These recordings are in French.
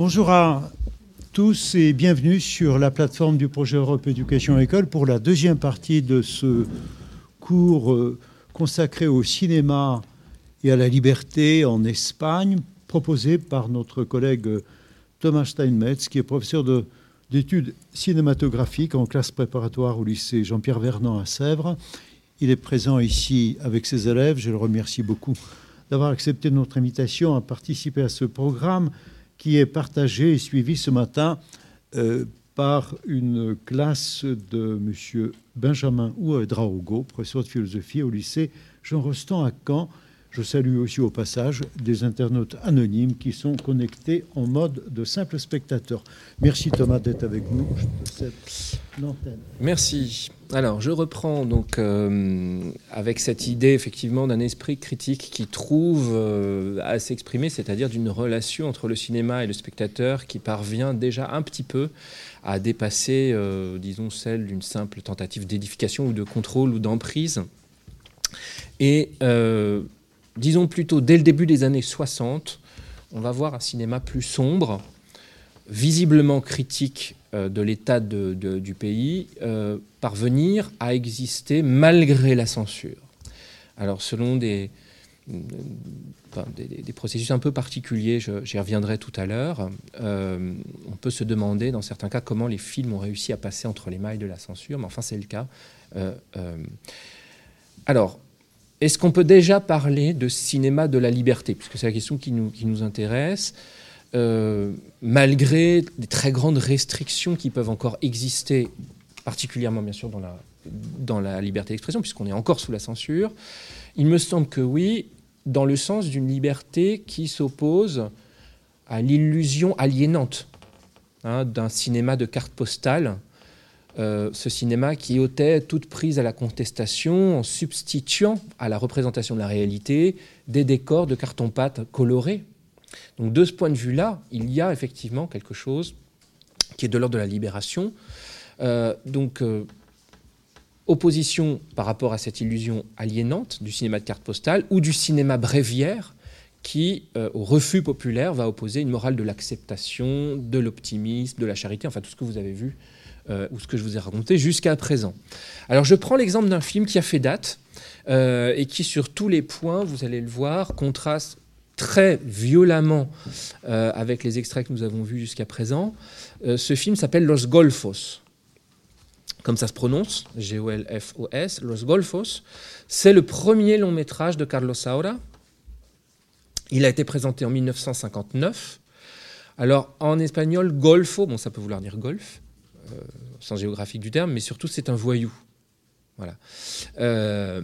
Bonjour à tous et bienvenue sur la plateforme du projet Europe Éducation École pour la deuxième partie de ce cours euh, consacré au cinéma et à la liberté en Espagne, proposé par notre collègue Thomas Steinmetz, qui est professeur d'études cinématographiques en classe préparatoire au lycée Jean-Pierre Vernant à Sèvres. Il est présent ici avec ses élèves. Je le remercie beaucoup d'avoir accepté notre invitation à participer à ce programme qui est partagé et suivi ce matin euh, par une classe de M. Benjamin Ouedraogo, professeur de philosophie au lycée Jean Rostand à Caen. Je salue aussi au passage des internautes anonymes qui sont connectés en mode de simple spectateur. Merci Thomas d'être avec nous. Merci. Alors, je reprends donc euh, avec cette idée effectivement d'un esprit critique qui trouve euh, à s'exprimer, c'est-à-dire d'une relation entre le cinéma et le spectateur qui parvient déjà un petit peu à dépasser, euh, disons, celle d'une simple tentative d'édification ou de contrôle ou d'emprise. Et disons plutôt dès le début des années 60, on va voir un cinéma plus sombre, visiblement critique euh, de l'état du pays, euh, parvenir à exister malgré la censure. Alors selon des, des, processus un peu particuliers, j'y reviendrai tout à l'heure, euh, on peut se demander dans certains cas comment les films ont réussi à passer entre les mailles de la censure, mais enfin c'est le cas. alors, est-ce qu'on peut déjà parler de cinéma de la liberté? Puisque c'est la question qui nous, qui nous intéresse. Euh, malgré des très grandes restrictions qui peuvent encore exister, particulièrement bien sûr dans la, dans liberté d'expression, puisqu'on est encore sous la censure, il me semble que oui, dans le sens d'une liberté qui s'oppose à l'illusion aliénante hein, d'un cinéma de carte postale euh, ce cinéma qui ôtait toute prise à la contestation en substituant à la représentation de la réalité des décors de carton-pâte colorés. Donc de ce point de vue-là, il y a effectivement quelque chose qui est de l'ordre de la libération. Euh, donc euh, opposition par rapport à cette illusion aliénante du cinéma de carte postale ou du cinéma bréviaire qui, au refus populaire, va opposer une morale de l'acceptation, de l'optimisme, de la charité, enfin tout ce que vous avez vu euh, ou ce que je vous ai raconté jusqu'à présent. Alors je prends l'exemple d'un film qui a fait date euh, et qui sur tous les points, vous allez le voir, contraste très violemment euh, avec les extraits que nous avons vus jusqu'à présent. ce film s'appelle Los Golfos. Comme ça se prononce, G-O-L-F-O-S, Los Golfos. C'est le premier long métrage de Carlos Saura. Il a été présenté en 1959. Alors en espagnol, golfo, bon ça peut vouloir dire golf, euh, sens géographique du terme, mais surtout c'est un voyou. Voilà. Euh,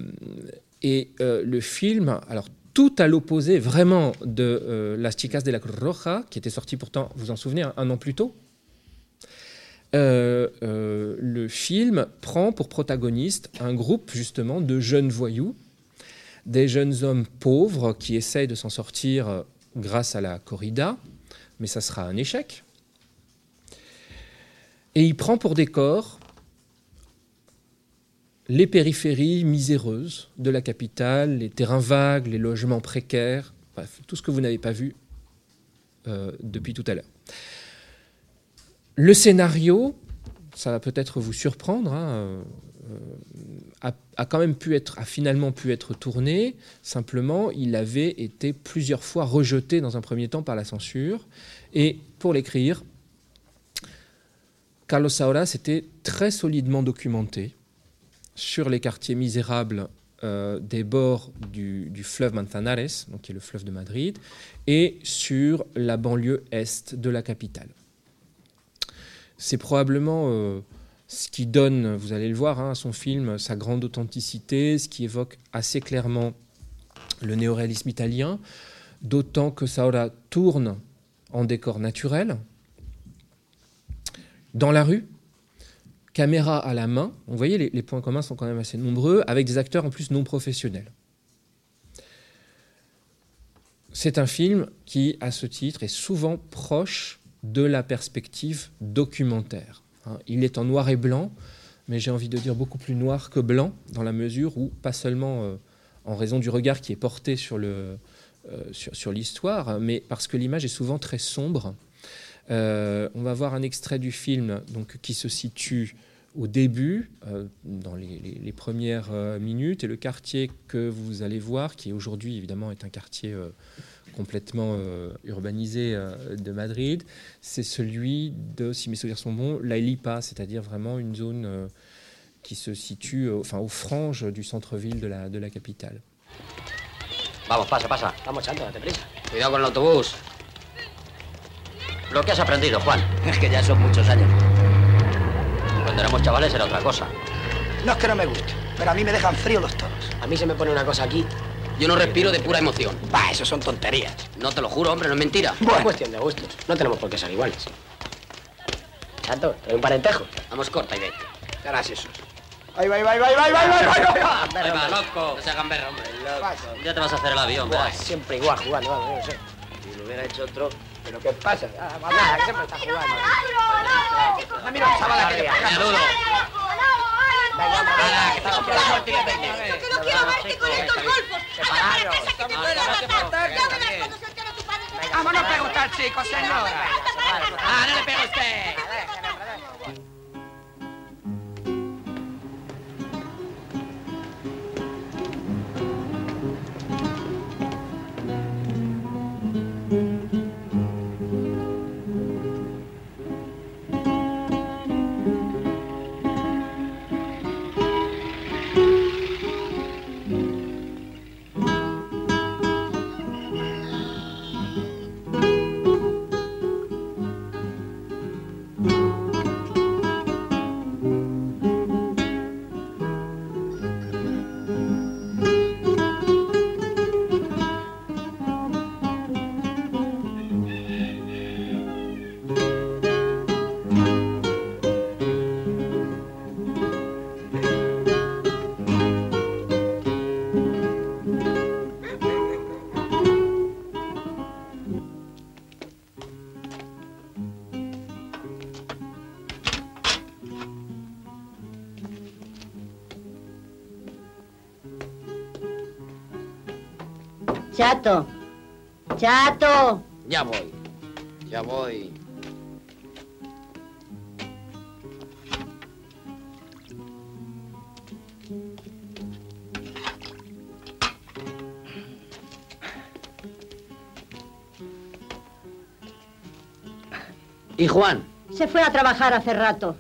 et euh, le film, alors tout à l'opposé vraiment de Las Chicas de la Cruz Roja, qui était sorti pourtant, vous en souvenez, un, an plus tôt. le film prend pour protagoniste un groupe justement de jeunes voyous, des jeunes hommes pauvres qui essayent de s'en sortir grâce à la corrida, mais ça sera un échec. Et il prend pour décor les périphéries miséreuses de la capitale, les terrains vagues, les logements précaires, bref, tout ce que vous n'avez pas vu euh, depuis tout à l'heure. Le scénario, ça va peut-être vous surprendre, hein, euh, a, quand même pu être, a finalement pu être tourné. Simplement, il avait été plusieurs fois rejeté dans un premier temps par la censure. Et pour l'écrire, Carlos Saura s'était très solidement documenté sur les quartiers misérables euh, des bords du, fleuve Manzanares, donc qui est le fleuve de Madrid, et sur la banlieue est de la capitale. C'est probablement euh, ce qui donne, vous allez le voir, hein, à son film sa grande authenticité, ce qui évoque assez clairement le néoréalisme italien, d'autant que Saura tourne en décor naturel, dans la rue, caméra à la main. Vous voyez, les, points communs sont quand même assez nombreux, avec des acteurs en plus non professionnels. C'est un film qui, à ce titre, est souvent proche de la perspective documentaire. Hein. Il est en noir et blanc, mais j'ai envie de dire beaucoup plus noir que blanc, dans la mesure où, pas seulement euh, en raison du regard qui est porté euh, sur l'histoire, mais parce que l'image est souvent très sombre Euh, on va voir un extrait du film donc, qui se situe au début, euh, dans les, premières euh, minutes, et le quartier que vous allez voir, qui aujourd'hui évidemment est un quartier complètement urbanisé de Madrid, c'est celui de, si mes souvenirs sont bons, La Lipa, c'est-à-dire vraiment une zone qui se situe enfin, aux franges du centre-ville de la, de la capitale. Vamos, pasa, pasa. Vamos. Cuidado con. Lo que has aprendido, Juan. Es que ya son muchos años. Cuando éramos chavales era otra cosa. No es que no me guste, pero a mí me dejan frío los toros. A mí se me pone una cosa aquí. Yo no respiro de pura emoción. Bah, eso son tonterías. No te lo juro, hombre, no es mentira. Bueno. Es cuestión de gustos. No tenemos por qué ser iguales. Chato, ¿te un parentejo? Vamos corta y vete. ¿Qué harás eso? ¡Ahí va, ahí va, ahí va, ahí va, ahí va, ahí va! Ahí va, loco. No se hagan ver, hombre. Ya te vas a hacer el avión, Buah, siempre igual jugando, vamos, no sé. Si lo hubiera hecho otro... ¿Pero qué pasa? Ah, Madonna, que está jugando. ¡No, ah, mira, que le pasa! ¡Saludo! ¡Que no quiero verte con estos que te voy a matar! ¡Ya cuando se entera tu padre! ¡Vámonos a preguntar, chicos, señora! ¡Ah, no le pega usted! Chato. Chato. Ya voy. Ya voy. ¿Y Juan? Se fue a trabajar hace rato.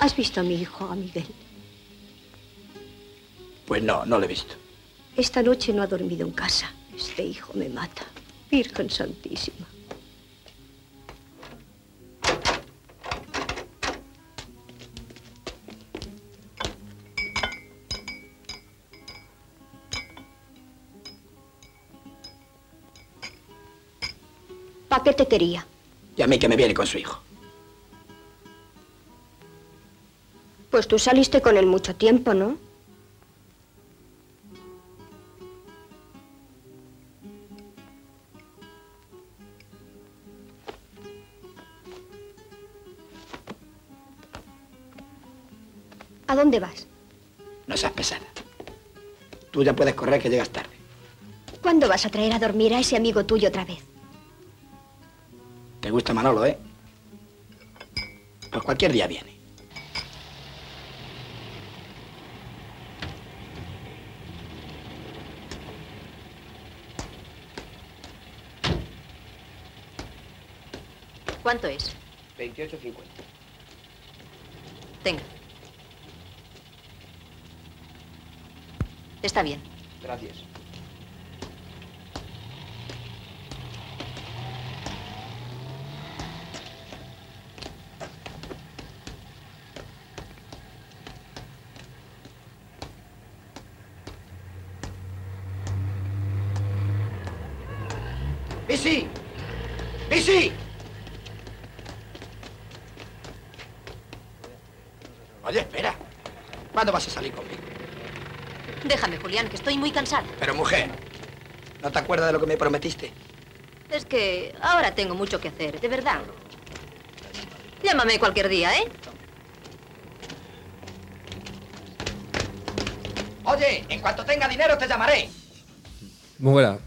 ¿Has visto a mi hijo, a Miguel? Pues no, no lo he visto. Esta noche no ha dormido en casa. Este hijo me mata. Virgen Santísima. ¿Para qué te quería? Y a mí que me viene con su hijo. Pues tú saliste con él mucho tiempo, ¿no? ¿A dónde vas? No seas pesada. Tú ya puedes correr que llegas tarde. ¿Cuándo vas a traer a dormir a ese amigo tuyo otra vez? Manolo, ¿eh? Pues cualquier día viene. ¿Cuánto es? 28.50. Tenga. Está bien. Gracias. Que estoy muy cansada. Pero mujer, ¿no te acuerdas de lo que me prometiste? Es que ahora tengo mucho que hacer, de verdad. Llámame cualquier día, ¿eh? Oye, en cuanto tenga dinero te llamaré. Bon voilà.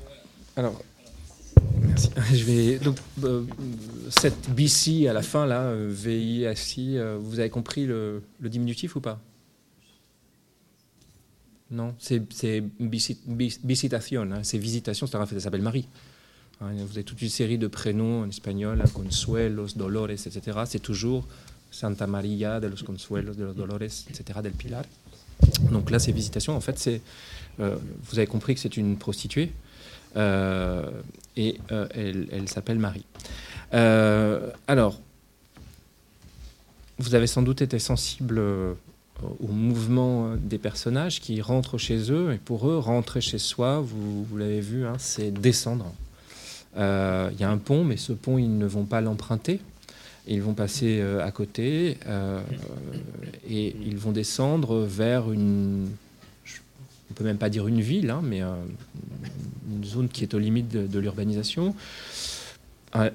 Alors, merci. Je vais donc euh, cette BC à la fin là, euh, VI, euh, vous avez compris le, le diminutif ou pas? Non, c'est c'est visit- vis- visitation, hein, c'est visitation, c'est ça s'appelle Marie. Hein, vous avez toute une série de prénoms en espagnol, Consuelos, Dolores, etc. C'est toujours Santa Maria de los Consuelos, de los Dolores, etc. del Pilar. Donc là, c'est visitation. En fait, c'est euh, vous avez compris que c'est une prostituée euh, et euh, elle, elle s'appelle Marie. Alors, vous avez sans doute été sensible au mouvement euh, des personnages qui rentrent chez eux et pour eux, rentrer chez soi, vous, l'avez vu, hein, c'est descendre. Euh, Il y a un pont, mais ce pont, ils ne vont pas l'emprunter. Ils vont passer euh, à côté euh, et ils vont descendre vers une, on peut même pas dire une ville, hein, mais euh, une zone qui est aux limites de l'urbanisation, Un-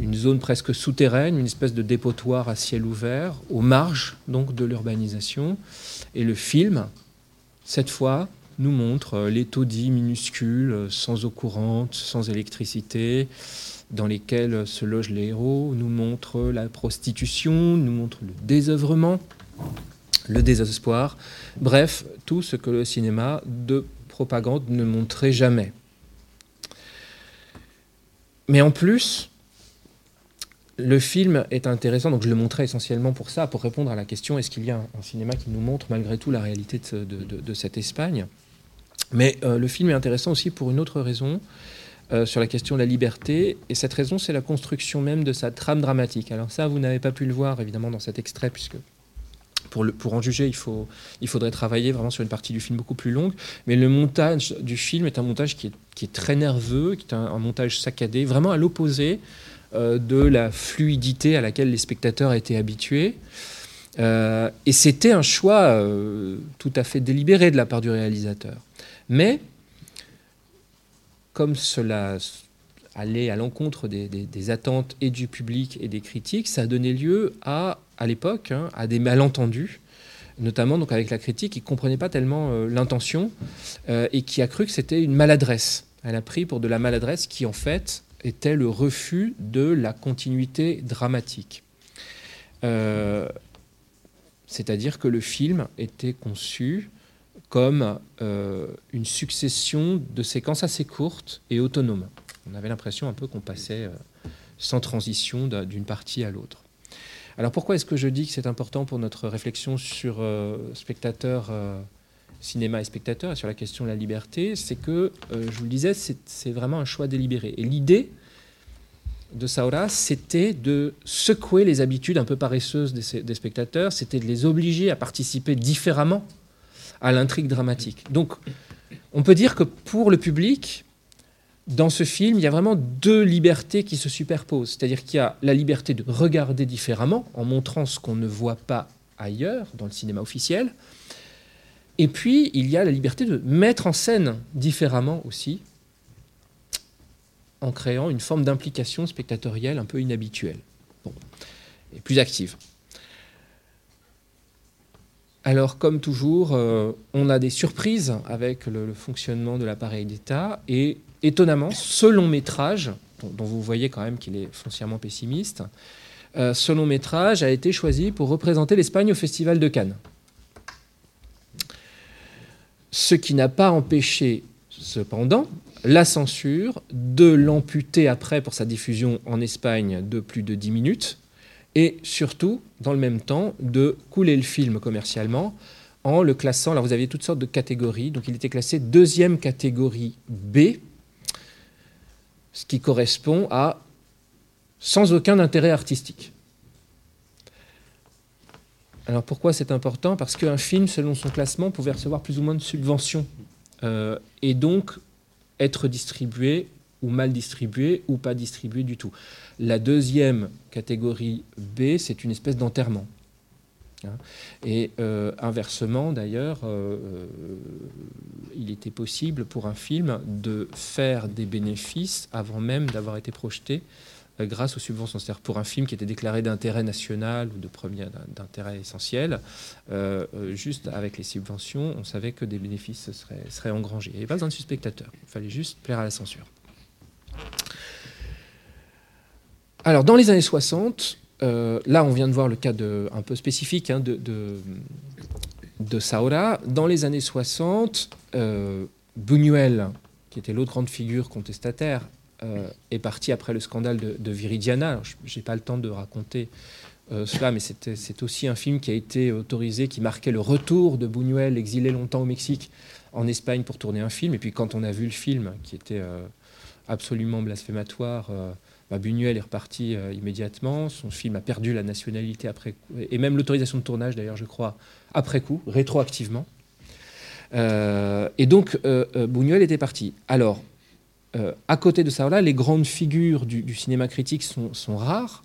une, zone presque souterraine, une espèce de dépotoir à ciel ouvert, aux marges donc de l'urbanisation. Et le film, cette fois, nous montre euh, les taudis minuscules, euh, sans eau courante, sans électricité, dans lesquels se logent les héros, nous montre la prostitution, nous montre le désœuvrement, le désespoir, bref, tout ce que le cinéma de propagande ne montrait jamais. Mais en plus, le film est intéressant, donc je le montrais essentiellement pour ça, pour répondre à la question est-ce qu'il y a un, cinéma qui nous montre malgré tout la réalité de cette Espagne? Mais euh, le film est intéressant aussi pour une autre raison, euh, sur la question de la liberté, et cette raison, c'est la construction même de sa trame dramatique. Alors ça, vous n'avez pas pu le voir évidemment dans cet extrait, puisque pour, en juger, il, faut, il faudrait travailler vraiment sur une partie du film beaucoup plus longue. Mais le montage du film est un montage qui est, qui est très nerveux, qui est un, montage saccadé, vraiment à l'opposé euh, de la fluidité à laquelle les spectateurs étaient habitués. Euh, et c'était un choix euh, tout à fait délibéré de la part du réalisateur. Mais, comme cela allait à l'encontre des- des attentes et du public et des critiques, ça a donné lieu à, à l'époque, hein, à des malentendus, notamment donc avec la critique qui ne comprenait pas tellement euh, l'intention euh, et qui a cru que c'était une maladresse. Elle a pris pour de la maladresse qui, en fait, était le refus de la continuité dramatique. Euh, C'est-à-dire que le film était conçu comme une succession de séquences assez courtes et autonomes. On avait l'impression un peu qu'on passait sans transition d'un- d'une partie à l'autre. Alors pourquoi est-ce que je dis que c'est important pour notre réflexion sur euh, spectateur, euh, cinéma et spectateur, et sur la question de la liberté? C'est que, euh, je vous le disais, c'est vraiment un choix délibéré. Et l'idée de Saura, c'était de secouer les habitudes un peu paresseuses des spectateurs, c'était de les obliger à participer différemment à l'intrigue dramatique. Donc, on peut dire que pour le public, dans ce film, il y a vraiment deux libertés qui se superposent. C'est-à-dire qu'il y a la liberté de regarder différemment, en montrant ce qu'on ne voit pas ailleurs, dans le cinéma officiel. Et puis, il y a la liberté de mettre en scène différemment aussi, en créant une forme d'implication spectatorielle un peu inhabituelle, bon, et plus active. Alors, comme toujours, euh, on a des surprises avec le, le fonctionnement de l'appareil d'État. Et étonnamment, ce long métrage, dont, vous voyez quand même qu'il est foncièrement pessimiste, euh, ce long métrage a été choisi pour représenter l'Espagne au Festival de Cannes. Ce qui n'a pas empêché, cependant, la censure de l'amputer après pour sa diffusion en Espagne de plus de 10 minutes et surtout, dans le même temps, de couler le film commercialement en le classant. Alors vous aviez toutes sortes de catégories. Donc il était classé deuxième catégorie B, ce qui correspond à sans aucun intérêt artistique. Alors pourquoi c'est important? Parce qu'un film, selon son classement, pouvait recevoir plus ou moins de subventions euh, et donc être distribué ou mal distribué ou pas distribué du tout. La deuxième catégorie B, c'est une espèce d'enterrement. Hein. Et euh, inversement, d'ailleurs, euh, euh, il était possible pour un film de faire des bénéfices avant même d'avoir été projeté grâce aux subventions. C'est-à-dire pour un film qui était déclaré d'intérêt national ou de premier d'intérêt essentiel, juste avec les subventions, on savait que des bénéfices seraient, engrangés. Il n'y avait pas besoin de spectateur, il fallait juste plaire à la censure. Alors, dans les années 60, euh, là, on vient de voir le cas un peu spécifique hein, de, de, Saura. Dans les années 60, euh, Buñuel, qui était l'autre grande figure contestataire, euh, est parti après le scandale de, Viridiana. Je n'ai pas le temps de raconter cela, mais c'est aussi un film qui a été autorisé, qui marquait le retour de Buñuel, exilé longtemps au Mexique, en Espagne pour tourner un film. Et puis quand on a vu le film, qui était absolument blasphématoire, bah, Buñuel est reparti euh, immédiatement. Son film a perdu la nationalité après et même l'autorisation de tournage d'ailleurs, je crois, après coup, rétroactivement. Euh, et donc euh, Buñuel était parti. Alors, à côté de ça, les grandes figures du, cinéma critique sont, rares,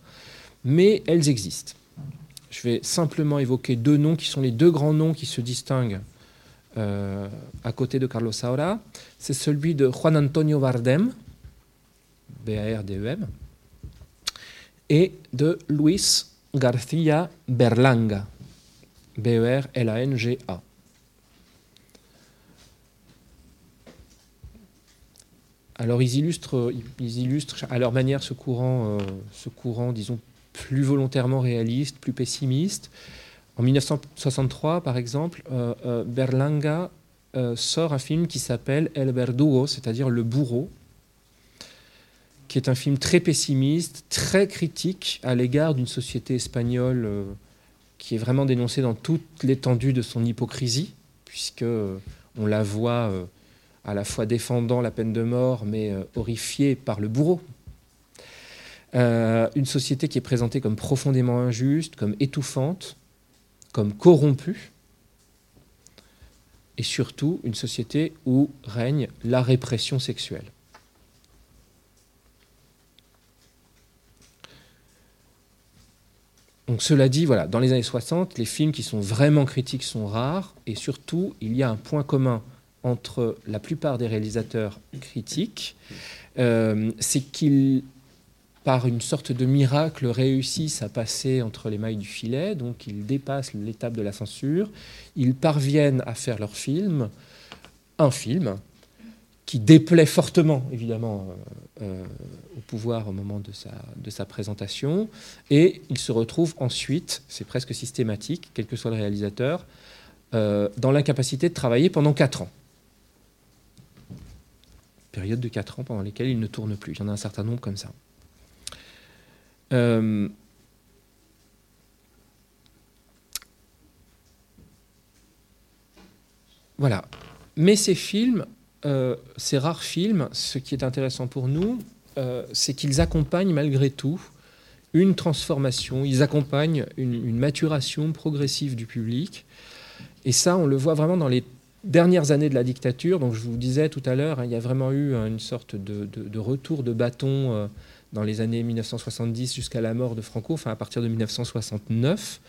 mais elles existent. Je vais simplement évoquer deux noms qui sont les deux grands noms qui se distinguent à côté de Carlos Saura. C'est celui de Juan Antonio Bardem, B-A-R-D-E-M, et de Luis García Berlanga, B-E-R-L-A-N-G-A. Alors ils illustrent, ils illustrent à leur manière ce courant, euh, ce courant, disons, plus volontairement réaliste, plus pessimiste. En 1963, par exemple, euh, euh, Berlanga sort un film qui s'appelle El Verdugo, c'est-à-dire le bourreau, qui est un film très pessimiste, très critique à l'égard d'une société espagnole euh, qui est vraiment dénoncée dans toute l'étendue de son hypocrisie, puisque euh, on la voit euh, à la fois défendant la peine de mort, mais horrifiée par le bourreau. une société qui est présentée comme profondément injuste, comme étouffante, comme corrompue, et surtout une société où règne la répression sexuelle. Donc cela dit, dans les années 60, les films qui sont vraiment critiques sont rares, et surtout, il y a un point commun entre la plupart des réalisateurs critiques, euh, c'est qu'ils, par une sorte de miracle, réussissent à passer entre les mailles du filet, donc ils dépassent l'étape de la censure, ils parviennent à faire leur film, un film, qui déplaît fortement, évidemment, euh, euh, au pouvoir au moment de sa, de sa présentation. Et il se retrouve ensuite, c'est presque systématique, quel que soit le réalisateur, euh, dans l'incapacité de travailler pendant 4 ans. Période de 4 ans pendant lesquelles il ne tourne plus. Il y en a un certain nombre comme ça. voilà. Mais ces films euh, ces rares films, ce qui est intéressant pour nous, euh, c'est qu'ils accompagnent malgré tout une transformation, ils accompagnent une, maturation progressive du public. Et ça, on le voit vraiment dans les dernières années de la dictature. Donc je vous disais tout à l'heure, hein, il y a vraiment eu une sorte de, retour de bâton euh, dans les années 1970 jusqu'à la mort de Franco, enfin à partir de 1969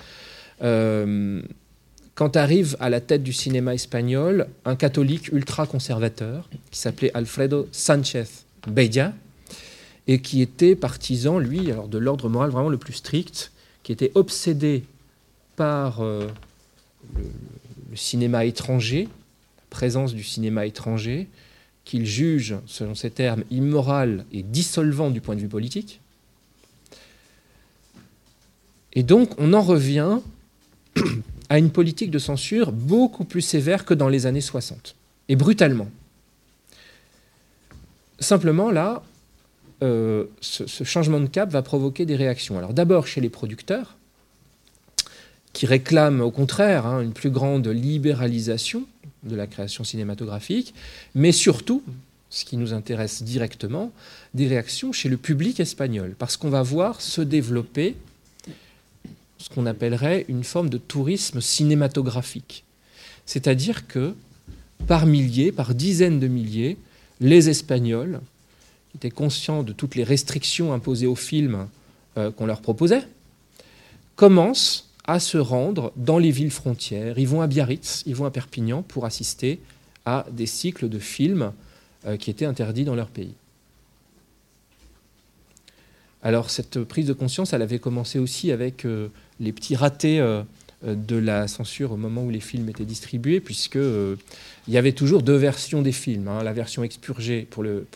quand arrive à la tête du cinéma espagnol un catholique ultra-conservateur qui s'appelait Alfredo Sánchez Bella et qui était partisan, lui, alors de l'ordre moral vraiment le plus strict, qui était obsédé par euh, le, cinéma étranger, la présence du cinéma étranger, qu'il juge, selon ses termes, immoral et dissolvant du point de vue politique. Et donc on en revient à une politique de censure beaucoup plus sévère que dans les années 60, et brutalement. Simplement, là, euh, ce, changement de cap va provoquer des réactions. Alors d'abord chez les producteurs, qui réclament au contraire hein, une plus grande libéralisation de la création cinématographique, mais surtout, ce qui nous intéresse directement, des réactions chez le public espagnol, parce qu'on va voir se développer ce qu'on appellerait une forme de tourisme cinématographique. C'est-à-dire que par milliers, par dizaines de milliers, les Espagnols, qui étaient conscients de toutes les restrictions imposées aux films euh, qu'on leur proposait, commencent à se rendre dans les villes frontières. Ils vont à Biarritz, ils vont à Perpignan pour assister à des cycles de films euh, qui étaient interdits dans leur pays. Alors cette prise de conscience, elle avait commencé aussi avec euh, les petits ratés euh, de la censure au moment où les films étaient distribués, puisque il y avait toujours deux versions des films, hein. la version expurgée pour le,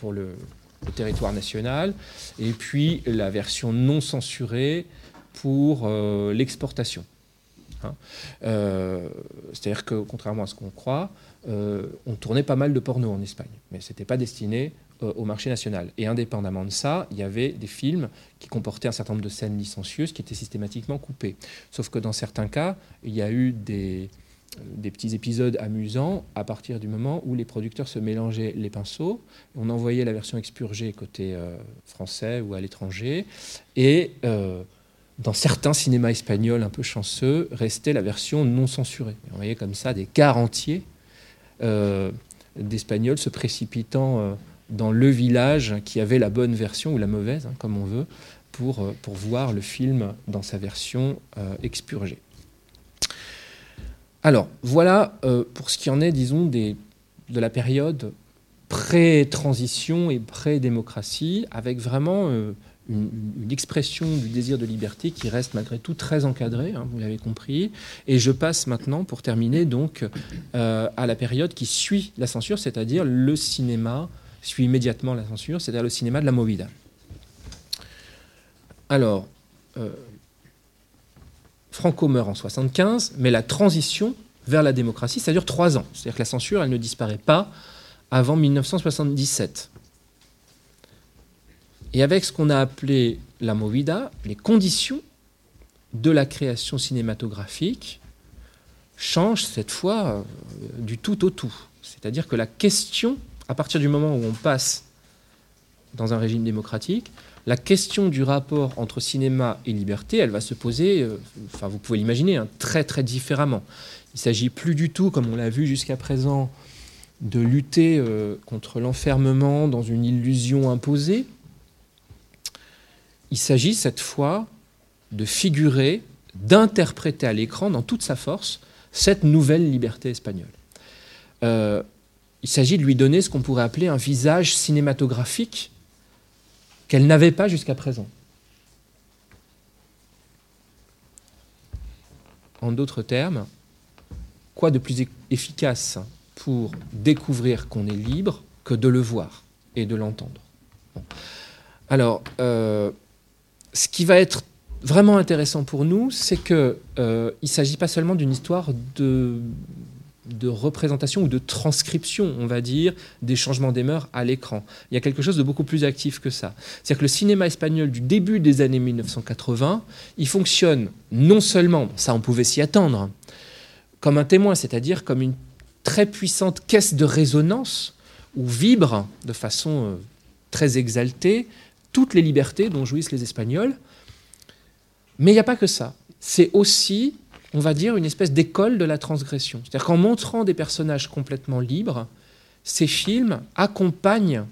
territoire national, et puis la version non censurée pour l'exportation. Hein. C'est-à-dire que, contrairement à ce qu'on croit, euh, on tournait pas mal de porno en Espagne, mais ce n'était pas destiné euh, au marché national. Et indépendamment de ça, il y avait des films qui comportaient un certain nombre de scènes licencieuses qui étaient systématiquement coupées. Sauf que dans certains cas, il y a eu des, des petits épisodes amusants à partir du moment où les producteurs se mélangeaient les pinceaux. On envoyait la version expurgée côté euh, français ou à l'étranger. Et dans certains cinémas espagnols un peu chanceux, restait la version non censurée. on voyait comme ça des quarts entiers euh, d'Espagnols se précipitant euh, dans le village qui avait la bonne version ou la mauvaise, hein, comme on veut, pour, euh, pour voir le film dans sa version expurgée. Alors, voilà pour ce qui en est, disons, de la période pré-transition et pré-démocratie, avec vraiment une, expression du désir de liberté qui reste malgré tout très encadrée, hein, vous l'avez compris. Et je passe maintenant, pour terminer, donc euh, à la période qui suit la censure, c'est-à-dire le cinéma suit immédiatement la censure, c'est-à-dire le cinéma de la movida. Alors, euh, Franco meurt en 75, mais la transition vers la démocratie, ça dure trois ans. C'est-à-dire que la censure, elle ne disparaît pas avant 1977. Et avec ce qu'on a appelé la movida, les conditions de la création cinématographique changent cette fois euh, du tout au tout. C'est-à-dire que la question, à partir du moment où on passe dans un régime démocratique, la question du rapport entre cinéma et liberté, elle va se poser, euh, enfin vous pouvez l'imaginer, hein, très très différemment. Il ne s'agit plus du tout, comme on l'a vu jusqu'à présent, de lutter euh, contre l'enfermement dans une illusion imposée, il s'agit cette fois de figurer, d'interpréter à l'écran dans toute sa force cette nouvelle liberté espagnole. Euh, il s'agit de lui donner ce qu'on pourrait appeler un visage cinématographique qu'elle n'avait pas jusqu'à présent. En d'autres termes, quoi de plus efficace pour découvrir qu'on est libre que de le voir et de l'entendre? Alors, euh, ce qui va être vraiment intéressant pour nous, c'est qu'il euh, ne s'agit pas seulement d'une histoire de, de représentation ou de transcription, on va dire, des changements des mœurs à l'écran. Il y a quelque chose de beaucoup plus actif que ça. C'est-à-dire que le cinéma espagnol du début des années 1980, il fonctionne non seulement, ça on pouvait s'y attendre, comme un témoin, c'est-à-dire comme une très puissante caisse de résonance où vibre de façon euh, très exaltée toutes les libertés dont jouissent les Espagnols. Mais il n'y a pas que ça. C'est aussi, on va dire, une espèce d'école de la transgression. C'est-à-dire qu'en montrant des personnages complètement libres, ces films accompagnent,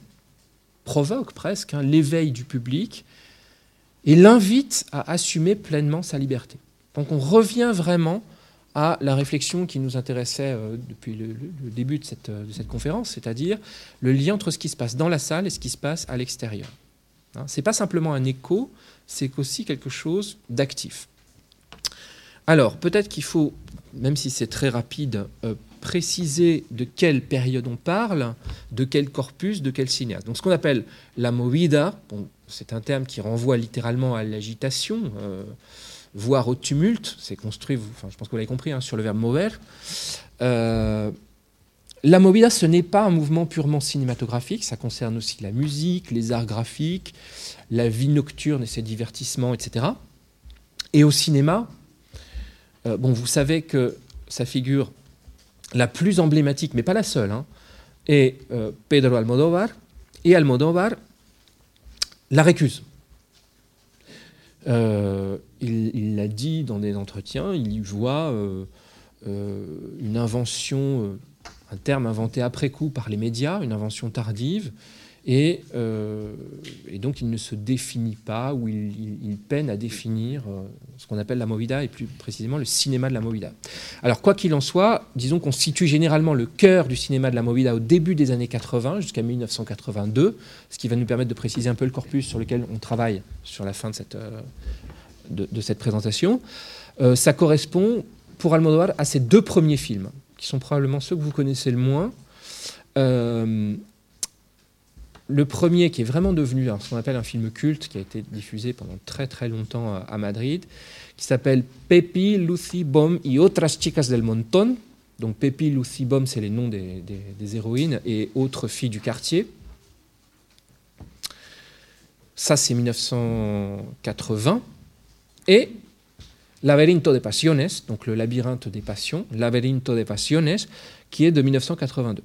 provoquent presque hein, l'éveil du public et l'invitent à assumer pleinement sa liberté. Donc on revient vraiment à la réflexion qui nous intéressait euh, depuis le, début de cette, de cette conférence, c'est-à-dire le lien entre ce qui se passe dans la salle et ce qui se passe à l'extérieur. Hein, ce n'est pas simplement un écho, c'est aussi quelque chose d'actif. Alors, peut-être qu'il faut, même si c'est très rapide, euh, préciser de quelle période on parle, de quel corpus, de quel cinéaste. Donc, ce qu'on appelle la movida, c'est un terme qui renvoie littéralement à l'agitation, euh, voire au tumulte. C'est construit, je pense que vous l'avez compris, hein, sur le verbe mover. Euh, la movida, ce n'est pas un mouvement purement cinématographique, ça concerne aussi la musique, les arts graphiques, la vie nocturne et ses divertissements, etc. Et au cinéma, Euh, bon, vous savez que sa figure la plus emblématique, mais pas la seule, hein, est euh, Pedro Almodóvar, et Almodóvar la récuse. Euh, il l'a dit dans des entretiens, il y voit une invention, un terme inventé après coup par les médias, une invention tardive, et, euh, et donc il ne se définit pas, ou il, peine à définir euh, ce qu'on appelle la movida, et plus précisément le cinéma de la movida. Alors quoi qu'il en soit, disons qu'on situe généralement le cœur du cinéma de la movida au début des années 80 jusqu'à 1982, ce qui va nous permettre de préciser un peu le corpus sur lequel on travaille sur la fin de cette, euh, de, cette présentation. Ça correspond pour Almodovar à ses deux premiers films, qui sont probablement ceux que vous connaissez le moins. Le premier qui est vraiment devenu ce qu'on appelle un film culte, qui a été diffusé pendant très très longtemps à, à Madrid, qui s'appelle Pepi, Lucy, Bom y otras chicas del montón. Donc Pepi, Lucy, Bom, c'est les noms des héroïnes et autres filles du quartier. Ça, c'est 1980. Et Laberinto de Pasiones, donc le labyrinthe des passions, Laberinto de Pasiones, qui est de 1982.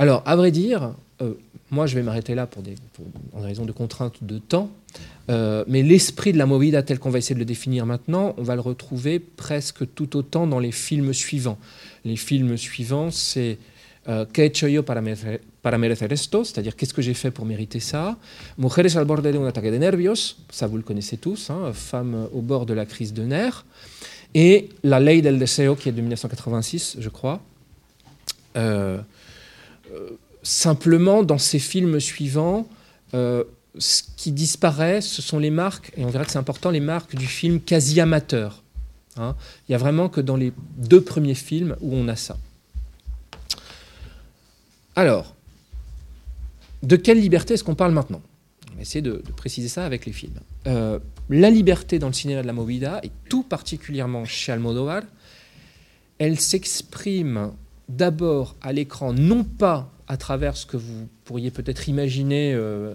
Alors, à vrai dire, euh, moi je vais m'arrêter là pour des, pour- en raison de contraintes de temps, euh, mais l'esprit de la movida tel qu'on va essayer de le définir maintenant, on va le retrouver presque tout autant dans les films suivants. Les films suivants, c'est euh, ¿Qué he hecho yo para merecer, para esto? C'est-à-dire qu'est-ce que j'ai fait pour mériter ça? Mujeres al borde de un ataque de nervios, ça vous le connaissez tous, hein, femme au bord de la crise de nerfs. Et La Ley del Deseo, qui est de 1986, je crois. Simplement, dans ces films suivants, euh, ce qui disparaît, ce sont les marques, et on verra que c'est important, les marques du film quasi amateur. hein. Il y a vraiment que dans les deux premiers films où on a ça. Alors, de quelle liberté est-ce qu'on parle maintenant? On va essayer de, de préciser ça avec les films. Euh, la liberté dans le cinéma de la movida, et tout particulièrement chez Almodovar, elle s'exprime d'abord à l'écran, non pas à travers ce que vous pourriez peut-être imaginer, euh,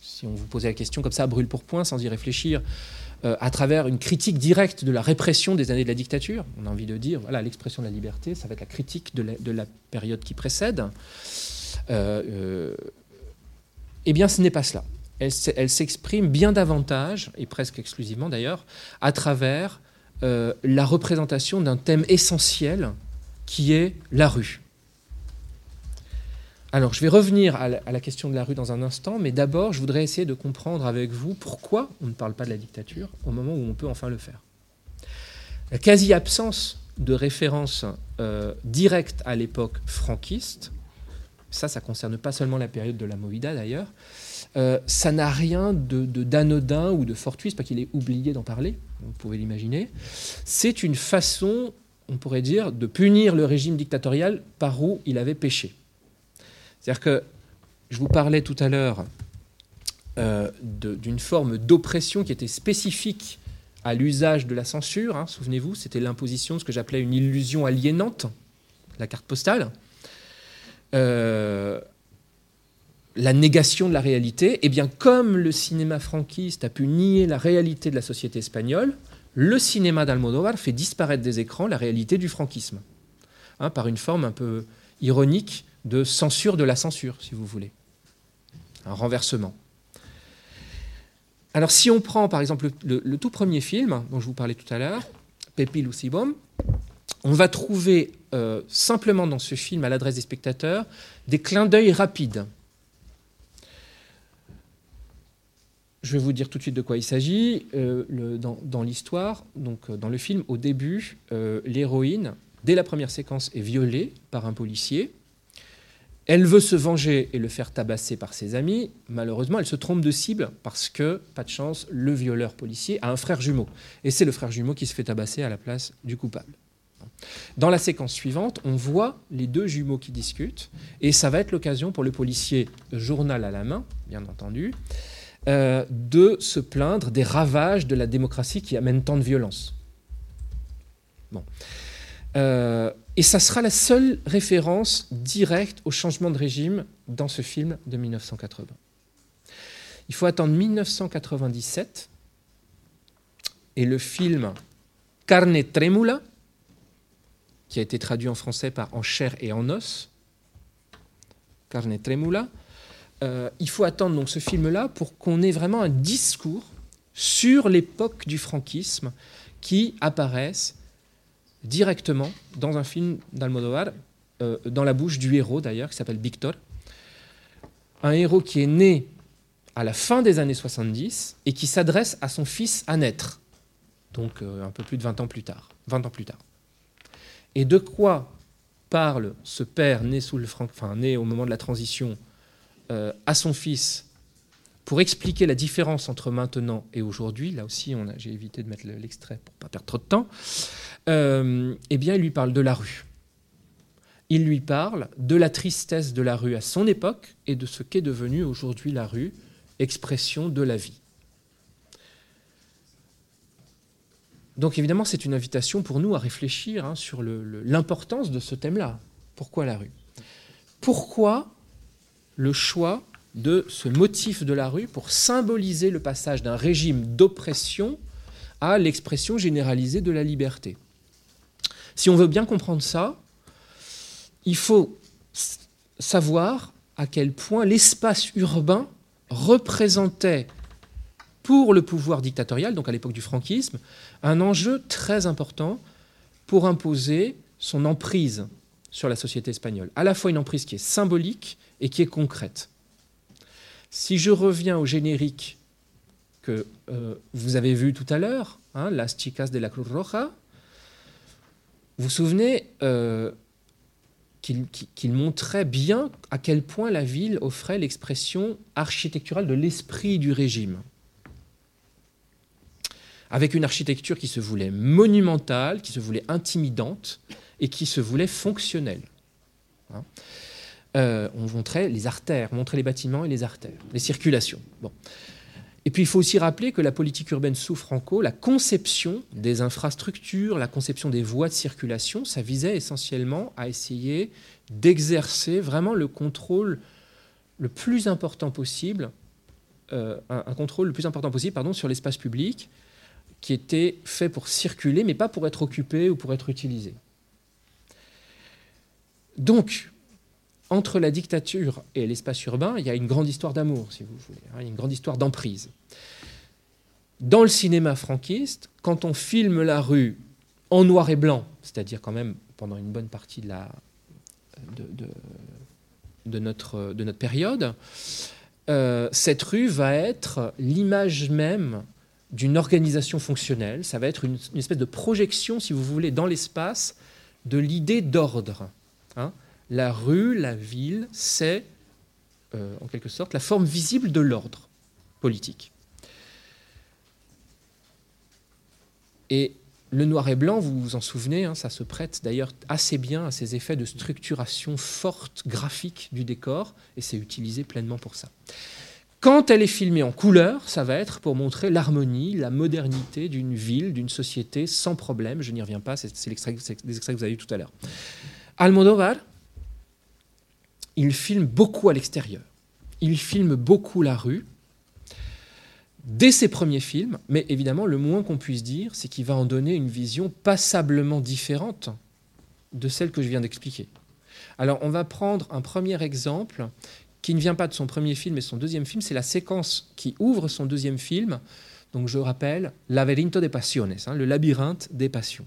si- on vous posait la question comme ça, brûle pour point, sans y réfléchir, euh, à travers une critique directe de la répression des années de la dictature. On a envie de dire, voilà, l'expression de la liberté, ça va être la critique de la, de la période qui précède. Euh, eh bien, ce n'est pas cela. Elle, s'exprime bien davantage, et presque exclusivement d'ailleurs, à travers la représentation d'un thème essentiel qui est la rue. Alors, je vais revenir à la, question de la rue dans un instant, mais d'abord, je voudrais essayer de comprendre avec vous pourquoi on ne parle pas de la dictature au moment où on peut enfin le faire. La quasi-absence de référence euh, directe à l'époque franquiste, ça, ça concerne pas seulement la période de la Movida d'ailleurs, euh, ça n'a rien de- d'anodin ou de fortuit, c'est pas qu'il est oublié d'en parler, vous pouvez l'imaginer. C'est une façon, on pourrait dire, de punir le régime dictatorial par où il avait péché. C'est-à-dire que je vous parlais tout à l'heure euh, d'une forme d'oppression qui était spécifique à l'usage de la censure. hein, Souvenez-vous, c'était l'imposition de ce que j'appelais une illusion aliénante, la carte postale. Euh, la négation de la réalité, et bien comme le cinéma franquiste a pu nier la réalité de la société espagnole, le cinéma d'Almodóvar fait disparaître des écrans la réalité du franquisme, hein, par une forme un peu ironique de censure de la censure, si vous voulez, un renversement. Alors si on prend par exemple le, tout premier film dont je vous parlais tout à l'heure, Pepi Lucibom, on va trouver euh, simplement dans ce film, à l'adresse des spectateurs, des clins d'œil rapides. Je vais vous dire tout de suite de quoi il s'agit. Euh, dans l'histoire, donc euh, dans le film, au début, euh, l'héroïne, dès la première séquence, est violée par un policier. Elle veut se venger et le faire tabasser par ses amis. Malheureusement, elle se trompe de cible parce que, pas de chance, le violeur policier a un frère jumeau. Et c'est le frère jumeau qui se fait tabasser à la place du coupable. Dans la séquence suivante, on voit les deux jumeaux qui discutent, et ça va être l'occasion pour le policier, journal à la main, bien entendu, euh, de se plaindre des ravages de la démocratie qui amènent tant de violence. Bon. Euh, et ça sera la seule référence directe au changement de régime dans ce film de 1980. Il faut attendre 1997 est le film Carne Tremula, qui a été traduit en français par En chair et en os. Carne Tremula. Euh, il faut attendre donc ce film-là pour qu'on ait vraiment un discours sur l'époque du franquisme qui apparaisse directement dans un film d'Almodovar, euh, dans la bouche du héros d'ailleurs, qui s'appelle Victor. Un héros qui est né à la fin des années 70 et qui s'adresse à son fils à naître, donc euh, un peu plus de 20 ans plus tard. 20 ans plus tard. Et de quoi parle ce père né, né au moment de la transition euh, à son fils pour expliquer la différence entre maintenant et aujourd'hui, là aussi j'ai évité de mettre l'extrait pour pas perdre trop de temps, euh, eh bien il lui parle de la rue. Il lui parle de la tristesse de la rue à son époque et de ce qu'est devenue aujourd'hui la rue, expression de la vie. Donc évidemment, c'est une invitation pour nous à réfléchir hein, sur l'importance de ce thème-là. Pourquoi la rue? Pourquoi le choix de ce motif de la rue pour symboliser le passage d'un régime d'oppression à l'expression généralisée de la liberté Si on veut bien comprendre ça, il faut savoir à quel point l'espace urbain représentait pour le pouvoir dictatorial, donc à l'époque du franquisme, un enjeu très important pour imposer son emprise sur la société espagnole. À la fois une emprise qui est symbolique et qui est concrète. Si je reviens au générique que euh, vous avez vu tout à l'heure, hein, Las Chicas de la Cruz Roja, vous vous souvenez euh, qu'il montrait bien à quel point la ville offrait l'expression architecturale de l'esprit du régime avec une architecture qui se voulait monumentale, qui se voulait intimidante et qui se voulait fonctionnelle. Hein. Euh, on montrait les artères, on montrait les bâtiments et les artères, les circulations. Et puis il faut aussi rappeler que la politique urbaine sous Franco, la conception des infrastructures, la conception des voies de circulation, ça visait essentiellement à essayer d'exercer vraiment le contrôle le plus important possible, euh, un, un, contrôle le plus important possible pardon, sur l'espace public, qui était fait pour circuler, mais pas pour être occupé ou pour être utilisé. Donc, entre la dictature et l'espace urbain, il y a une grande histoire d'amour, si vous voulez, hein, une grande histoire d'emprise. Dans le cinéma franquiste, quand on filme la rue en noir et blanc, c'est-à-dire quand même pendant une bonne partie de, notre, période, euh, cette rue va être l'image même d'une organisation fonctionnelle, ça va être une, espèce de projection, si vous voulez, dans l'espace de l'idée d'ordre. Hein. La rue, la ville, c'est euh, en quelque sorte la forme visible de l'ordre politique. Et le noir et blanc, vous vous en souvenez, hein, ça se prête d'ailleurs assez bien à ces effets de structuration forte, graphique du décor, et c'est utilisé pleinement pour ça. Quand elle est filmée en couleur, ça va être pour montrer l'harmonie, la modernité d'une ville, d'une société sans problème. Je n'y reviens pas, c'est l'extrait extraits que vous avez eu tout à l'heure. Almodovar, il filme beaucoup à l'extérieur. Il filme beaucoup la rue. Dès ses premiers films, mais évidemment, le moins qu'on puisse dire, c'est qu'il va en donner une vision passablement différente de celle que je viens d'expliquer. Alors, on va prendre un premier exemple qui ne vient pas de son premier film, mais son deuxième film, c'est la séquence qui ouvre son deuxième film. Donc je rappelle, Laberinto de Pasiones, hein, le labyrinthe des passions.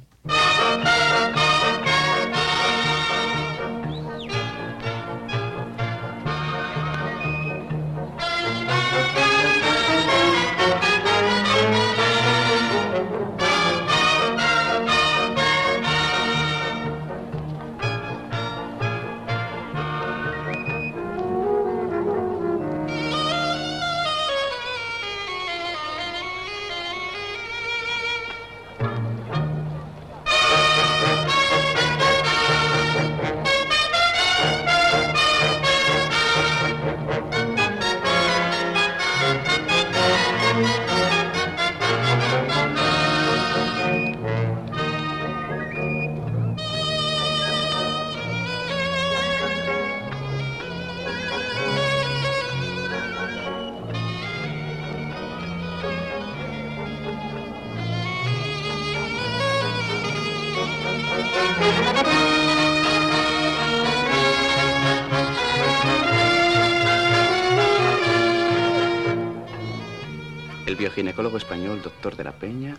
Bioginecólogo español, doctor de la Peña,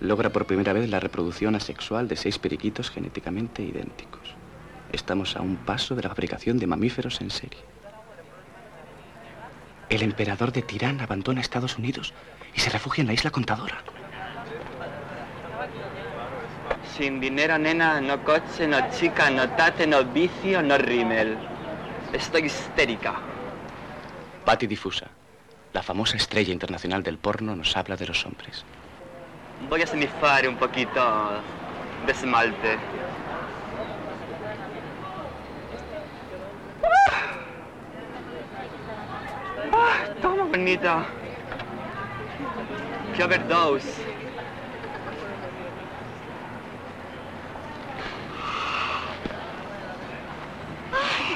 logra por primera vez la reproducción asexual de seis periquitos genéticamente idénticos. Estamos a un paso de la fabricación de mamíferos en serie. El emperador de Tirán abandona Estados Unidos y se refugia en la isla contadora. Sin dinero, nena, no coche, no chica, no tate, no vicio, no rímel. Estoy histérica. Patti Difusa, la famosa estrella internacional del porno, nos habla de los hombres. Voy a snifar un poquito de esmalte. Ah, toma bonita. Qué overdose.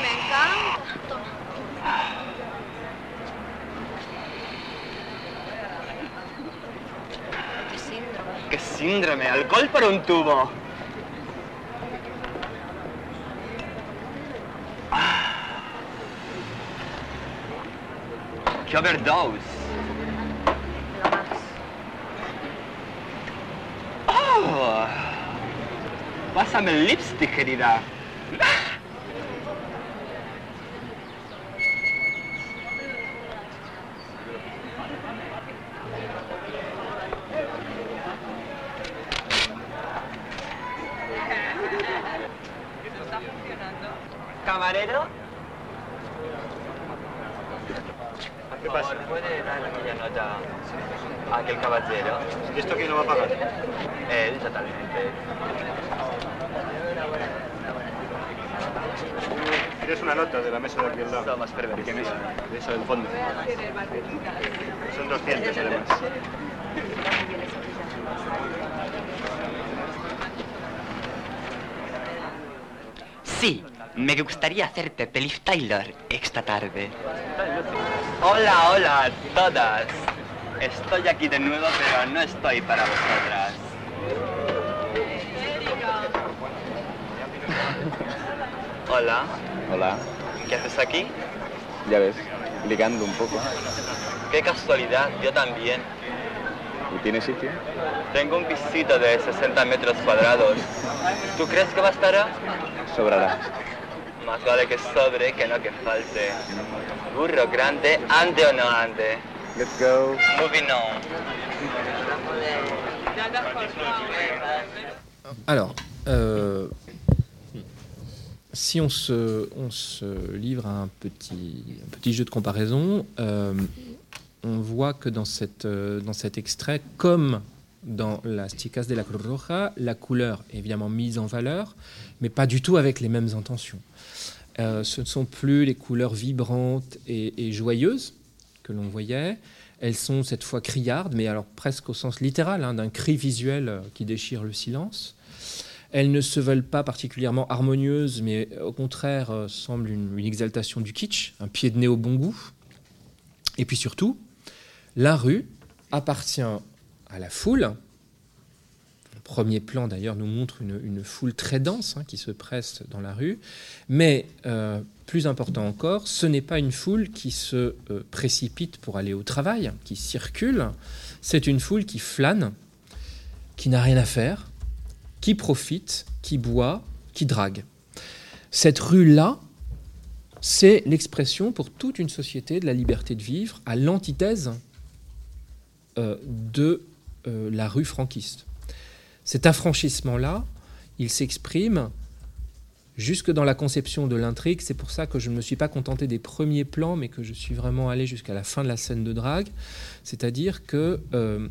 Me encanta. Toma. Qué síndrome. ¡Qué síndrome! ¡Alcohol por un tubo! Ah. ¡Qué overdose! ¡Oh! Pásame el lipstick, querida. Camarero. ¿Qué pasa? ¿Puede dar aquella nota a aquel caballero? ¿Y esto quién lo va a pagar? Él, totalmente. Tienes una nota de la mesa de aquí al lado. Somos perversos. ¿De quién es? De esa del fondo. Son 200 además. Sí, me gustaría hacerte Peliz Taylor esta tarde. Hola, hola, todas. Estoy aquí de nuevo, pero no estoy para vosotras. Hola, Hola, ¿qué haces aquí? ya ves, ligando un poco. Qué casualidad, yo también. ¿Y tienes sitio? Tengo un pisito de 60 metros cuadrados. ¿Tú crees que bastará? Sobrará. Más vale que sobre que no que falte. Burro grande, ande o no ande? Let's go. Moving on. Alors, euh, si on se, on se livre à un petit, un petit jeu de comparaison, euh, on voit que dans, cette, euh, dans cet extrait, comme dans la Sticas de la Cruz Roja, la couleur est évidemment mise en valeur, mais pas du tout avec les mêmes intentions. Euh, ce ne sont plus les couleurs vibrantes et, joyeuses que l'on voyait. Elles sont cette fois criardes, mais alors presque au sens littéral, hein, d'un cri visuel euh, qui déchire le silence. Elles ne se veulent pas particulièrement harmonieuses, mais au contraire euh, semblent une, une exaltation du kitsch, un pied de nez au bon goût. Et puis surtout, la rue appartient à la foule. Premier plan d'ailleurs nous montre une, foule très dense hein, qui se presse dans la rue. Mais euh, plus important encore, ce n'est pas une foule qui se euh, précipite pour aller au travail, qui circule. C'est une foule qui flâne, qui n'a rien à faire, qui profite, qui boit, qui drague. Cette rue-là, c'est l'expression pour toute une société de la liberté de vivre à l'antithèse euh, de la rue franquiste. Cet affranchissement-là, il s'exprime jusque dans la conception de l'intrigue. C'est pour ça que je ne me suis pas contenté des premiers plans, mais que je suis vraiment allé jusqu'à la fin de la scène de drague. C'est-à-dire que euh,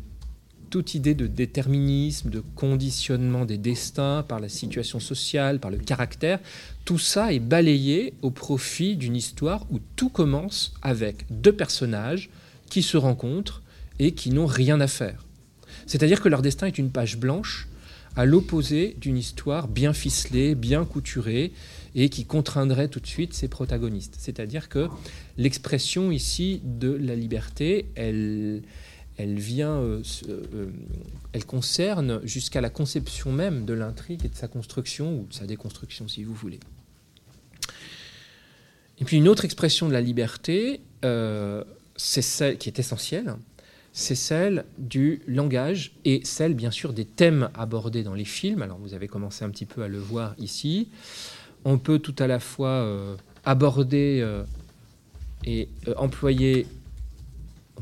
toute idée de déterminisme, de conditionnement des destins par la situation sociale, par le caractère, tout ça est balayé au profit d'une histoire où tout commence avec deux personnages qui se rencontrent et qui n'ont rien à faire. C'est-à-dire que leur destin est une page blanche à l'opposé d'une histoire bien ficelée, bien couturée et qui contraindrait tout de suite ses protagonistes. C'est-à-dire que l'expression ici de la liberté, elle, vient, euh, euh, elle concerne jusqu'à la conception même de l'intrigue et de sa construction ou de sa déconstruction, si vous voulez. Et puis une autre expression de la liberté, euh, c'est celle qui est essentielle, c'est celle du langage et celle, bien sûr, des thèmes abordés dans les films. Alors, vous avez commencé un petit peu à le voir ici. On peut tout à la fois euh, aborder euh, et euh, employer,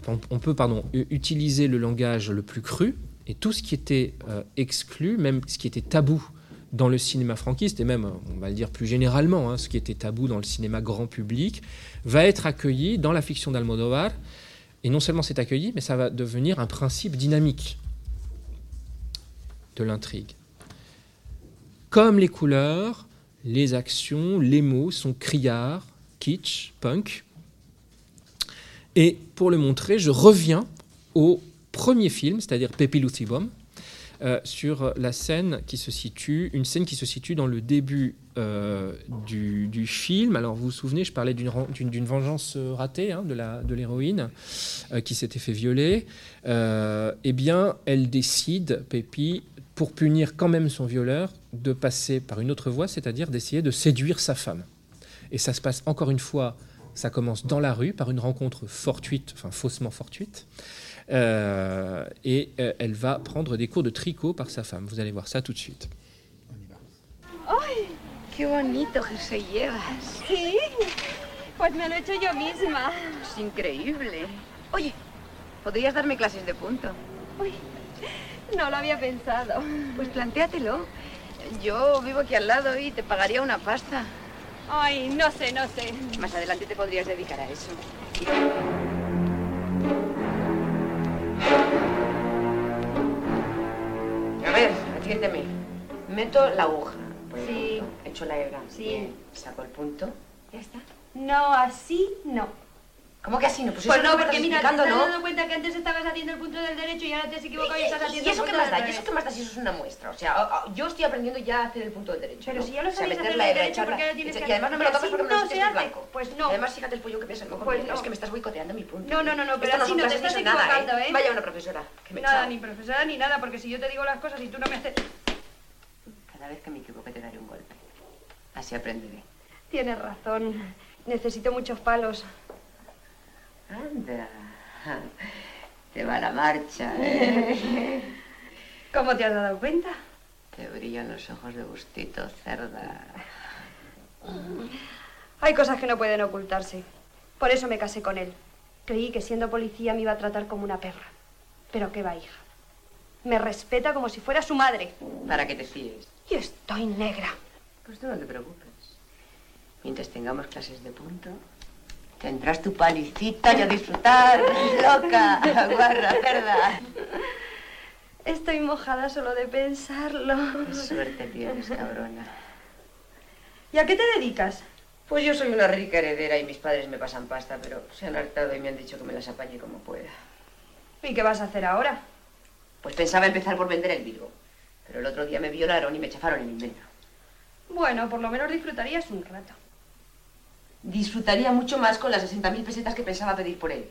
on, peut, pardon, utiliser le langage le plus cru et tout ce qui était exclu, même ce qui était tabou dans le cinéma franquiste, et même, on va le dire plus généralement, hein, ce qui était tabou dans le cinéma grand public, va être accueilli dans la fiction d'Almodovar. Et non seulement c'est accueilli, mais ça va devenir un principe dynamique de l'intrigue. Comme les couleurs, les actions, les mots sont criards, kitsch, punk. Et pour le montrer, je reviens au premier film, c'est-à-dire Pepi Lucibom, euh, sur la scène qui se situe, une scène qui se situe dans le début euh, du, film. Alors vous vous souvenez, je parlais d'une vengeance euh, ratée hein, de de l'héroïne euh, qui s'était fait violer. Eh bien, elle décide, Pépi, pour punir quand même son violeur, de passer par une autre voie, c'est-à-dire d'essayer de séduire sa femme. Et ça se passe encore une fois, ça commence dans la rue par une rencontre fortuite, enfin faussement fortuite. Euh, et euh, elle va prendre des cours de tricot par sa femme. Vous allez voir ça tout de suite. ¡Ay! ¡Qué bonito jersey llevas! Sí, pues me lo he hecho yo misma. Es increíble. Oye, podrías darme clases de punto? Uy, no lo había pensado. Pues plantéatelo. Yo vivo aquí al lado y te pagaría una pasta. Ay, no sé, no sé. Más adelante te podrías dedicar a eso. A ver, atiéndeme. Meto la aguja. Sí. Echo la hebra. Sí. Bien. Saco el punto. Ya está. No, así no. ¿Cómo que así no? Pues, Pues eso no, que me porque mira, te estás ¿no? dando cuenta que antes estabas haciendo el punto del derecho y ahora te has equivocado y, estás haciendo ¿Y eso el qué más da? ¿Y eso qué más da si eso es una muestra? O sea, yo estoy aprendiendo ya a hacer el punto del derecho. Pero ¿no? si ya lo O sea, hacer el derecho, echarla. ¿por qué ahora tienes y que además no me lo toques porque no no lo se hace. blanco. Pues no. Y además, fíjate el pollo que piensa. Pues Es no. que me estás boicoteando mi punto. No, no, no, no, pero Esto no así son no, te estás nada, equivocando, ¿eh? Vaya una profesora. Que me Nada, ni profesora ni nada, porque si yo te digo las cosas y tú no me haces... Cada vez que me equivoque te daré un golpe. Así aprenderé. Tienes razón. Necesito muchos palos. Anda. Te va la marcha, ¿eh? ¿Cómo te has dado cuenta? Te brillan los ojos de gustito, cerda. Hay cosas que no pueden ocultarse. Por eso me casé con él. Creí que siendo policía me iba a tratar como una perra. Pero qué va, hija. Me respeta como si fuera su madre. Para que te fíes. Y estoy negra. Pues tú no te preocupes. Mientras tengamos clases de punto, tendrás tu palicita y a disfrutar. Loca, guarra, cerda. Estoy mojada solo de pensarlo. Qué suerte tienes, cabrona. ¿Y a qué te dedicas? Pues yo soy una rica heredera y mis padres me pasan pasta, pero se han hartado y me han dicho que me las apañe como pueda. ¿Y qué vas a hacer ahora? Pues pensaba empezar por vender el Virgo, pero el otro día me violaron y me chafaron el invento. Bueno, por lo menos disfrutarías un rato. Disfrutaría mucho más con las 60.000 pesetas que pensaba pedir por él.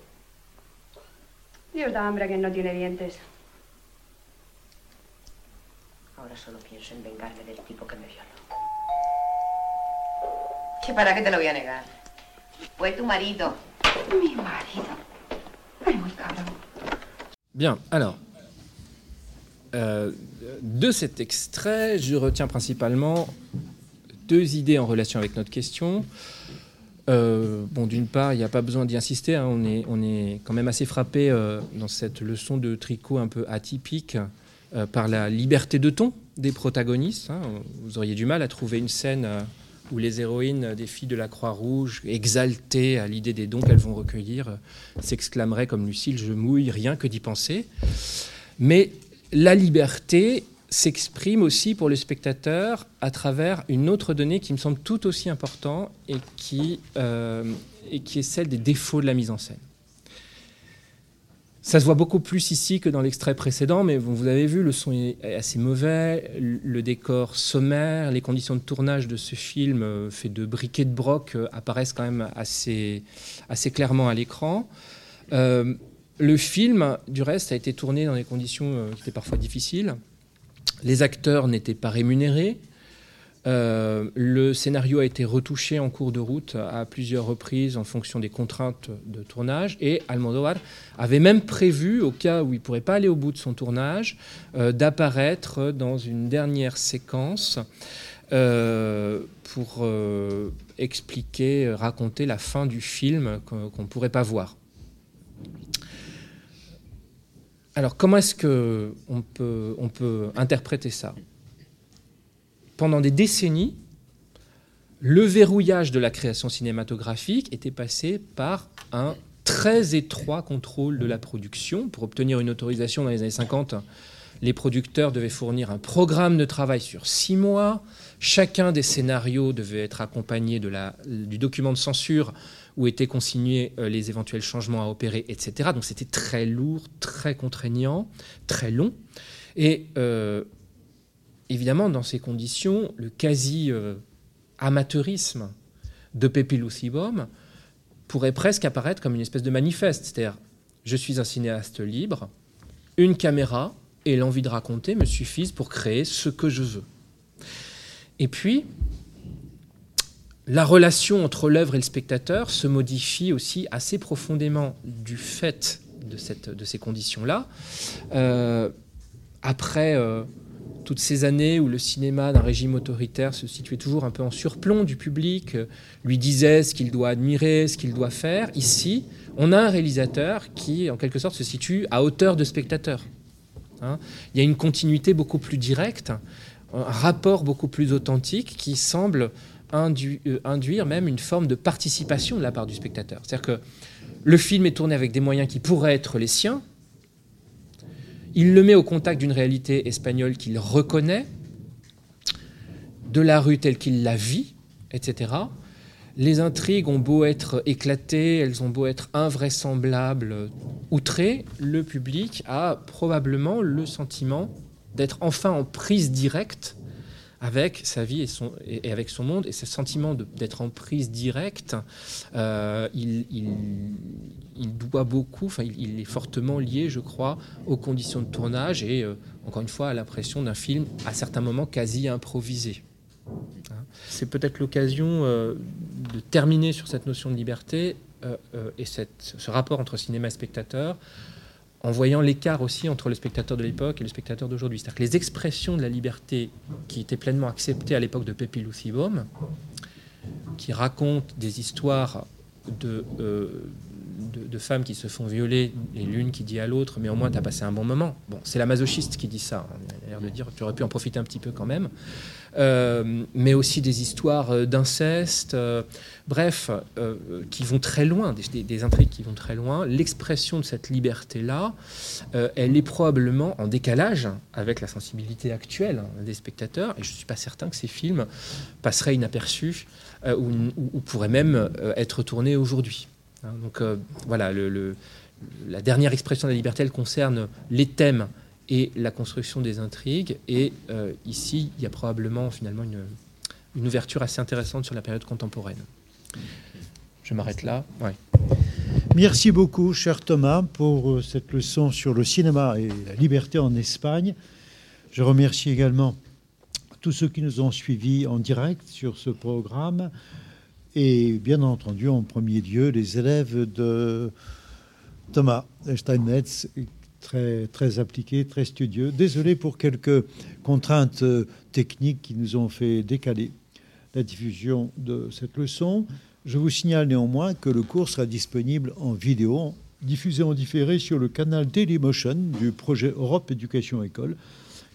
Dios da hambre a quien no tiene dientes. Ahora solo pienso en vengarme del tipo que me violó. ¿Que para qué te lo voy a negar? Fue tu marido. Mi marido. Ay, muy cabrón. Bien, alors, euh, de cet extrait, je retiens principalement deux idées en relation avec notre question. Euh, bon, d'une part, il n'y a pas besoin d'y insister, hein, on, est, on est quand même assez frappé euh, dans cette leçon de tricot un peu atypique euh, par la liberté de ton des protagonistes. hein. Vous auriez du mal à trouver une scène où les héroïnes des filles de la Croix-Rouge, exaltées à l'idée des dons qu'elles vont recueillir, s'exclameraient comme Lucille, je mouille rien que d'y penser. Mais la liberté s'exprime aussi pour le spectateur à travers une autre donnée qui me semble tout aussi importante et qui, euh, et qui est celle des défauts de la mise en scène. Ça se voit beaucoup plus ici que dans l'extrait précédent, mais vous avez vu, le son est assez mauvais, le décor sommaire, les conditions de tournage de ce film euh, fait de briquets de broc euh, apparaissent quand même assez, assez clairement à l'écran. Le film, du reste, a été tourné dans des conditions qui étaient parfois difficiles. Les acteurs n'étaient pas rémunérés. Euh, le scénario a été retouché en cours de route à plusieurs reprises en fonction des contraintes de tournage et Almodovar avait même prévu, au cas où il ne pourrait pas aller au bout de son tournage, euh, d'apparaître dans une dernière séquence euh, pour expliquer, raconter la fin du film qu'on ne pourrait pas voir. Alors comment est-ce peut, on peut interpréter ça? Pendant des décennies, le verrouillage de la création cinématographique était passé par un très étroit contrôle de la production. Pour obtenir une autorisation dans les années 50, les producteurs devaient fournir un programme de travail sur six mois. Chacun des scénarios devait être accompagné du document de censure où étaient consignés euh, les éventuels changements à opérer, etc. Donc c'était très lourd, très contraignant, très long. Et euh, évidemment, dans ces conditions, le quasi-amateurisme de Pepe Lucibom pourrait presque apparaître comme une espèce de manifeste. C'est-à-dire, je suis un cinéaste libre, une caméra et l'envie de raconter me suffisent pour créer ce que je veux. Et puis, la relation entre l'œuvre et le spectateur se modifie aussi assez profondément du fait de, ces conditions-là. Euh, après euh, toutes ces années où le cinéma d'un régime autoritaire se situait toujours un peu en surplomb du public, euh, lui disait ce qu'il doit admirer, ce qu'il doit faire, ici, on a un réalisateur qui, en quelque sorte, se situe à hauteur de spectateur. Hein. Il y a une continuité beaucoup plus directe, un rapport beaucoup plus authentique qui semble euh, induire même une forme de participation de la part du spectateur. C'est-à-dire que le film est tourné avec des moyens qui pourraient être les siens, il le met au contact d'une réalité espagnole qu'il reconnaît, de la rue telle qu'il la vit, etc. Les intrigues ont beau être éclatées, elles ont beau être invraisemblables, outrées, le public a probablement le sentiment d'être enfin en prise directe avec sa vie et, avec son monde. Et ce sentiment d'être en prise directe, euh, il, doit beaucoup, enfin, il, est fortement lié, je crois, aux conditions de tournage et, euh, encore une fois, à l'impression d'un film, à certains moments, quasi improvisé. Hein. C'est peut-être l'occasion euh, de terminer sur cette notion de liberté et ce rapport entre cinéma et spectateur en voyant l'écart aussi entre le spectateur de l'époque et le spectateur d'aujourd'hui. C'est-à-dire que les expressions de la liberté qui étaient pleinement acceptées à l'époque de Pepe Lucibom, qui racontent des histoires de, euh, de, femmes qui se font violer, et l'une qui dit à l'autre, mais au moins tu as passé un bon moment. Bon, c'est la masochiste qui dit ça. Hein. L'air de dire, tu aurais pu en profiter un petit peu quand même. Euh, mais aussi des histoires euh, d'inceste, euh, bref, qui vont très loin, des, intrigues qui vont très loin. L'expression de cette liberté-là, elle est probablement en décalage avec la sensibilité actuelle des spectateurs, et je ne suis pas certain que ces films passeraient inaperçus ou, pourraient même être tournés aujourd'hui. Hein, donc voilà, le, la dernière expression de la liberté, elle concerne les thèmes et la construction des intrigues. Et euh, ici, il y a probablement finalement une, une, ouverture assez intéressante sur la période contemporaine. Je m'arrête là. Merci beaucoup, cher Thomas, pour euh, cette leçon sur le cinéma et la liberté en Espagne. Je remercie également tous ceux qui nous ont suivis en direct sur ce programme et bien entendu, en premier lieu, les élèves de Thomas Steinmetz très, très appliqué, très studieux. Désolé pour quelques contraintes techniques qui nous ont fait décaler la diffusion de cette leçon. Je vous signale néanmoins que le cours sera disponible en vidéo, diffusé en différé sur le canal Dailymotion du projet Europe Éducation École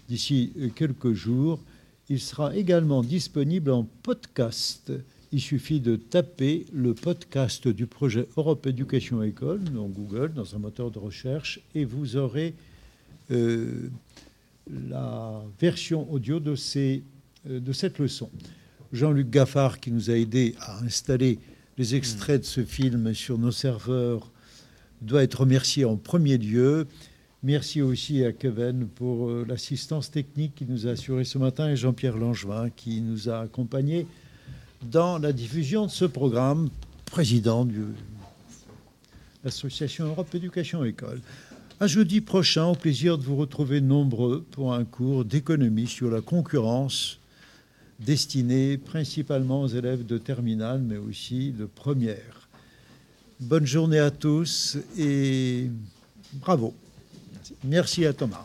d'ici quelques jours. Il sera également disponible en podcast il suffit de taper le podcast du projet Europe Éducation École dans Google, dans un moteur de recherche, et vous aurez euh, la version audio de, euh, de cette leçon. Jean-Luc Gaffard, qui nous a aidé à installer les extraits de ce film sur nos serveurs, doit être remercié en premier lieu. Merci aussi à Kevin pour euh, l'assistance technique qui nous a assuré ce matin et Jean-Pierre Langevin qui nous a accompagnés dans la diffusion de ce programme, président de l'Association Europe Éducation École. À jeudi prochain, au plaisir de vous retrouver nombreux pour un cours d'économie sur la concurrence destiné principalement aux élèves de terminale, mais aussi de première. Bonne journée à tous et bravo. Merci à Thomas.